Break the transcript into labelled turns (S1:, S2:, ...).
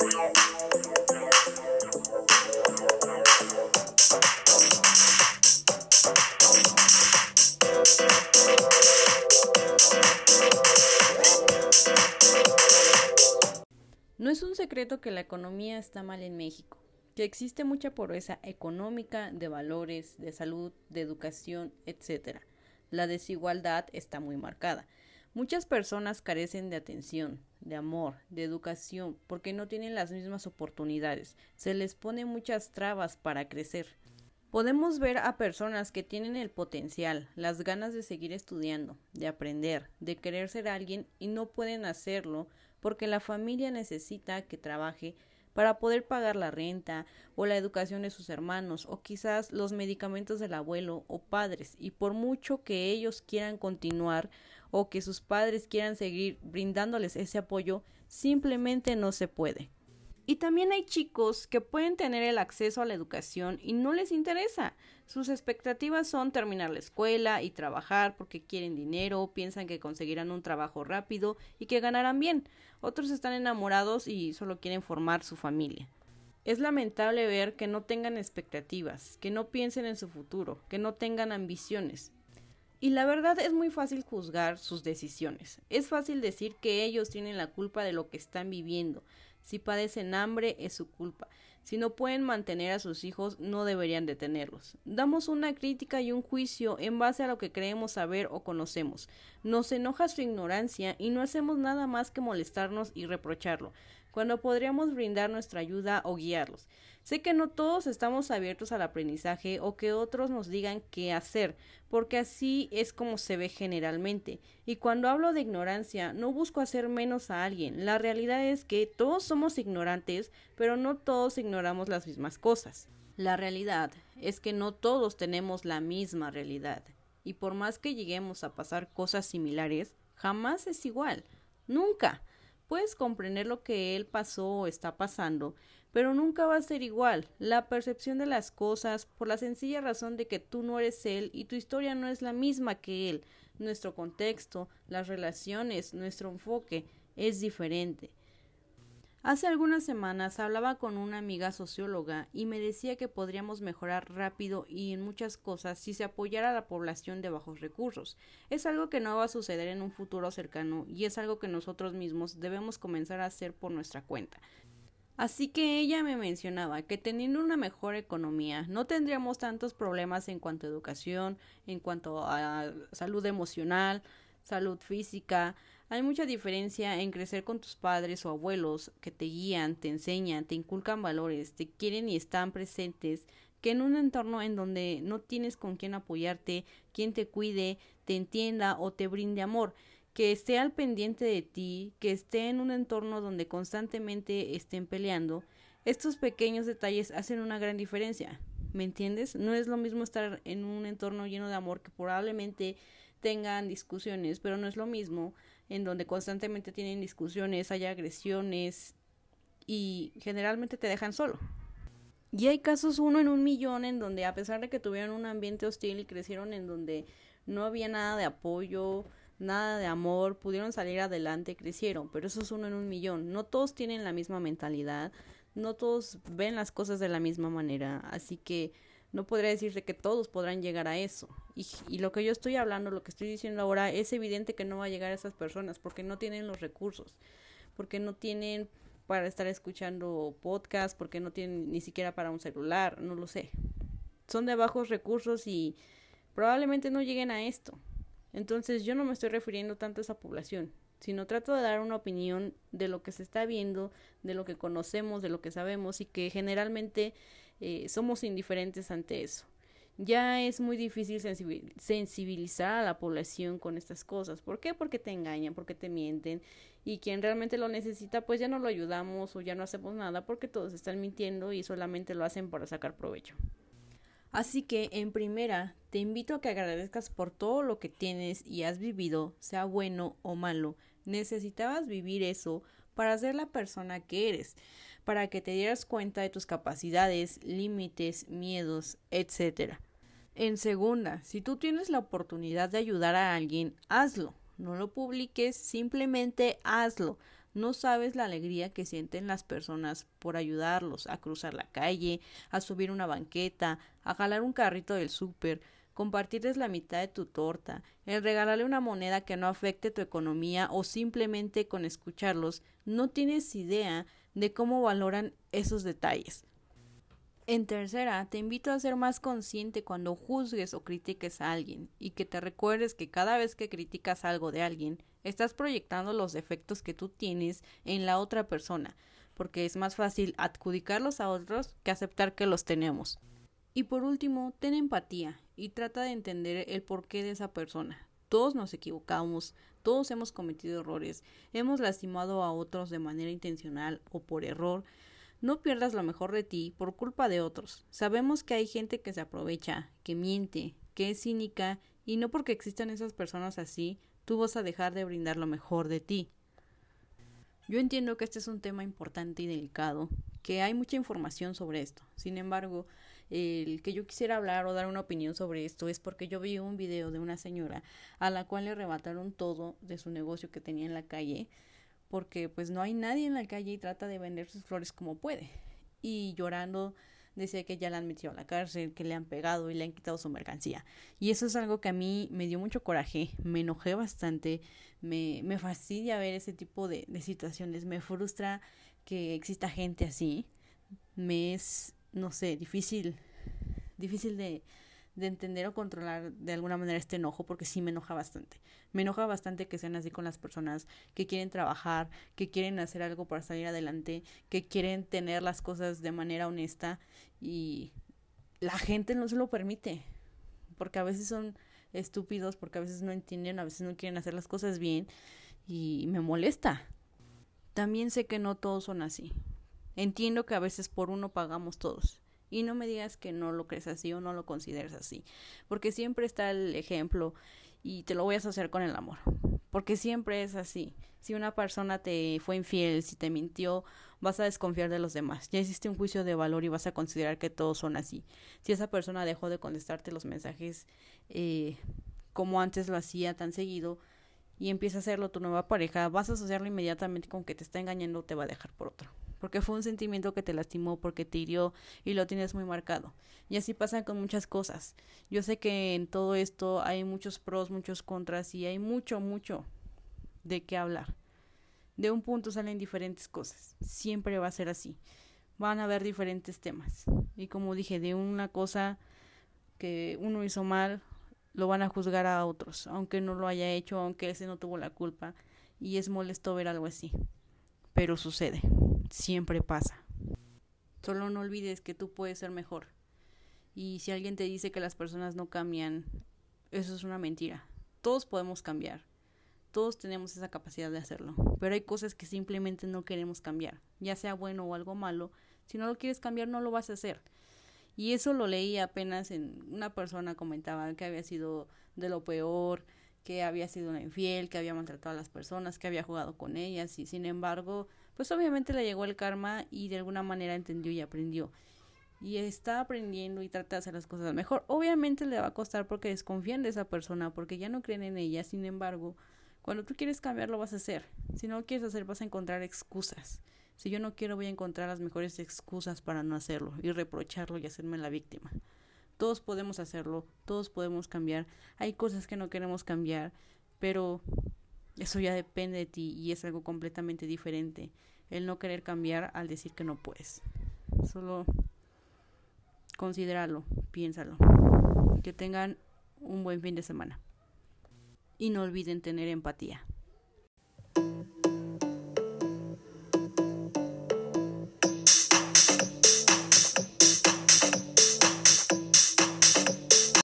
S1: No es un secreto que la economía está mal en México, que existe mucha pobreza económica, de valores, de salud, de educación, etc. La desigualdad está muy marcada. Muchas personas carecen de atención, de amor, de educación, porque no tienen las mismas oportunidades. Se les pone muchas trabas para crecer. Podemos ver a personas que tienen el potencial, las ganas de seguir estudiando, de aprender, de querer ser alguien y no pueden hacerlo porque la familia necesita que trabaje para poder pagar la renta o la educación de sus hermanos o quizás los medicamentos del abuelo o padres y por mucho que ellos quieran continuar o que sus padres quieran seguir brindándoles ese apoyo, simplemente no se puede. Y también hay chicos que pueden tener el acceso a la educación y no les interesa. Sus expectativas son terminar la escuela y trabajar porque quieren dinero, piensan que conseguirán un trabajo rápido y que ganarán bien. Otros están enamorados y solo quieren formar su familia. Es lamentable ver que no tengan expectativas, que no piensen en su futuro, que no tengan ambiciones. Y la verdad es muy fácil juzgar sus decisiones. Es fácil decir que ellos tienen la culpa de lo que están viviendo, si padecen hambre es su culpa. Si no pueden mantener a sus hijos, no deberían detenerlos. Damos una crítica y un juicio en base a lo que creemos saber o conocemos. Nos enoja su ignorancia y no hacemos nada más que molestarnos y reprocharlo, cuando podríamos brindar nuestra ayuda o guiarlos. Sé que no todos estamos abiertos al aprendizaje o que otros nos digan qué hacer, porque así es como se ve generalmente. Y cuando hablo de ignorancia, no busco hacer menos a alguien. La realidad es que todos somos ignorantes, pero no todos ignoramos las mismas cosas. La realidad es que no todos tenemos la misma realidad. Y por más que lleguemos a pasar cosas similares, jamás es igual. Nunca. Puedes comprender lo que él pasó o está pasando, pero nunca va a ser igual. La percepción de las cosas, por la sencilla razón de que tú no eres él y tu historia no es la misma que él. Nuestro contexto, las relaciones, nuestro enfoque es diferente. Hace algunas semanas hablaba con una amiga socióloga y me decía que podríamos mejorar rápido y en muchas cosas si se apoyara a la población de bajos recursos. Es algo que no va a suceder en un futuro cercano y es algo que nosotros mismos debemos comenzar a hacer por nuestra cuenta. Así que ella me mencionaba que teniendo una mejor economía no tendríamos tantos problemas en cuanto a educación, en cuanto a salud emocional, salud física. Hay mucha diferencia en crecer con tus padres o abuelos que te guían, te enseñan, te inculcan valores, te quieren y están presentes, que en un entorno en donde no tienes con quién apoyarte, quien te cuide, te entienda o te brinde amor que esté al pendiente de ti, que esté en un entorno donde constantemente estén peleando, estos pequeños detalles hacen una gran diferencia. ¿Me entiendes? No es lo mismo estar en un entorno lleno de amor que probablemente tengan discusiones, pero no es lo mismo en donde constantemente tienen discusiones, hay agresiones y generalmente te dejan solo. Y hay casos uno en un millón en donde a pesar de que tuvieron un ambiente hostil y crecieron en donde no había nada de apoyo, nada de amor, pudieron salir adelante, crecieron, pero eso es uno en un millón. No todos tienen la misma mentalidad, no todos ven las cosas de la misma manera, así que no podría decirte que todos podrán llegar a eso. Y, y, lo que yo estoy hablando, lo que estoy diciendo ahora, es evidente que no va a llegar a esas personas porque no tienen los recursos, porque no tienen para estar escuchando podcast, porque no tienen ni siquiera para un celular, no lo sé. Son de bajos recursos y probablemente no lleguen a esto. Entonces yo no me estoy refiriendo tanto a esa población, sino trato de dar una opinión de lo que se está viendo, de lo que conocemos, de lo que sabemos y que generalmente eh, somos indiferentes ante eso. Ya es muy difícil sensibilizar a la población con estas cosas. ¿Por qué? Porque te engañan, porque te mienten y quien realmente lo necesita pues ya no lo ayudamos o ya no hacemos nada porque todos están mintiendo y solamente lo hacen para sacar provecho. Así que, en primera, te invito a que agradezcas por todo lo que tienes y has vivido, sea bueno o malo. Necesitabas vivir eso para ser la persona que eres, para que te dieras cuenta de tus capacidades, límites, miedos, etc. En segunda, si tú tienes la oportunidad de ayudar a alguien, hazlo. No lo publiques, simplemente hazlo. No sabes la alegría que sienten las personas por ayudarlos a cruzar la calle, a subir una banqueta, a jalar un carrito del súper, compartirles la mitad de tu torta, el regalarle una moneda que no afecte tu economía o simplemente con escucharlos, no tienes idea de cómo valoran esos detalles. En tercera, te invito a ser más consciente cuando juzgues o critiques a alguien y que te recuerdes que cada vez que criticas algo de alguien, estás proyectando los defectos que tú tienes en la otra persona, porque es más fácil adjudicarlos a otros que aceptar que los tenemos. Y por último, ten empatía y trata de entender el porqué de esa persona. Todos nos equivocamos, todos hemos cometido errores, hemos lastimado a otros de manera intencional o por error, no pierdas lo mejor de ti por culpa de otros. Sabemos que hay gente que se aprovecha, que miente, que es cínica, y no porque existan esas personas así, tú vas a dejar de brindar lo mejor de ti. Yo entiendo que este es un tema importante y delicado, que hay mucha información sobre esto. Sin embargo, el que yo quisiera hablar o dar una opinión sobre esto es porque yo vi un video de una señora a la cual le arrebataron todo de su negocio que tenía en la calle porque pues no hay nadie en la calle y trata de vender sus flores como puede. Y llorando decía que ya la han metido a la cárcel, que le han pegado y le han quitado su mercancía. Y eso es algo que a mí me dio mucho coraje, me enojé bastante, me, me fastidia ver ese tipo de, de situaciones, me frustra que exista gente así, me es, no sé, difícil, difícil de, de entender o controlar de alguna manera este enojo porque sí me enoja bastante. Me enoja bastante que sean así con las personas que quieren trabajar, que quieren hacer algo para salir adelante, que quieren tener las cosas de manera honesta y la gente no se lo permite porque a veces son estúpidos, porque a veces no entienden, a veces no quieren hacer las cosas bien y me molesta. También sé que no todos son así. Entiendo que a veces por uno pagamos todos y no me digas que no lo crees así o no lo consideres así, porque siempre está el ejemplo y te lo voy a asociar con el amor, porque siempre es así. Si una persona te fue infiel, si te mintió, vas a desconfiar de los demás. Ya hiciste un juicio de valor y vas a considerar que todos son así. Si esa persona dejó de contestarte los mensajes eh, como antes lo hacía tan seguido y empieza a hacerlo tu nueva pareja, vas a asociarlo inmediatamente con que te está engañando o te va a dejar por otro porque fue un sentimiento que te lastimó, porque te hirió y lo tienes muy marcado. Y así pasa con muchas cosas. Yo sé que en todo esto hay muchos pros, muchos contras y hay mucho, mucho de qué hablar. De un punto salen diferentes cosas. Siempre va a ser así. Van a haber diferentes temas. Y como dije, de una cosa que uno hizo mal, lo van a juzgar a otros, aunque no lo haya hecho, aunque ese no tuvo la culpa. Y es molesto ver algo así. Pero sucede siempre pasa. Solo no olvides que tú puedes ser mejor. Y si alguien te dice que las personas no cambian, eso es una mentira. Todos podemos cambiar. Todos tenemos esa capacidad de hacerlo. Pero hay cosas que simplemente no queremos cambiar. Ya sea bueno o algo malo. Si no lo quieres cambiar, no lo vas a hacer. Y eso lo leí apenas en una persona comentaba que había sido de lo peor, que había sido una infiel, que había maltratado a las personas, que había jugado con ellas y sin embargo pues obviamente le llegó el karma y de alguna manera entendió y aprendió. Y está aprendiendo y trata de hacer las cosas mejor. Obviamente le va a costar porque desconfían de esa persona, porque ya no creen en ella. Sin embargo, cuando tú quieres cambiar, lo vas a hacer. Si no lo quieres hacer, vas a encontrar excusas. Si yo no quiero, voy a encontrar las mejores excusas para no hacerlo y reprocharlo y hacerme la víctima. Todos podemos hacerlo, todos podemos cambiar. Hay cosas que no queremos cambiar, pero eso ya depende de ti y es algo completamente diferente. El no querer cambiar al decir que no puedes. Solo considéralo, piénsalo. Que tengan un buen fin de semana. Y no olviden tener empatía.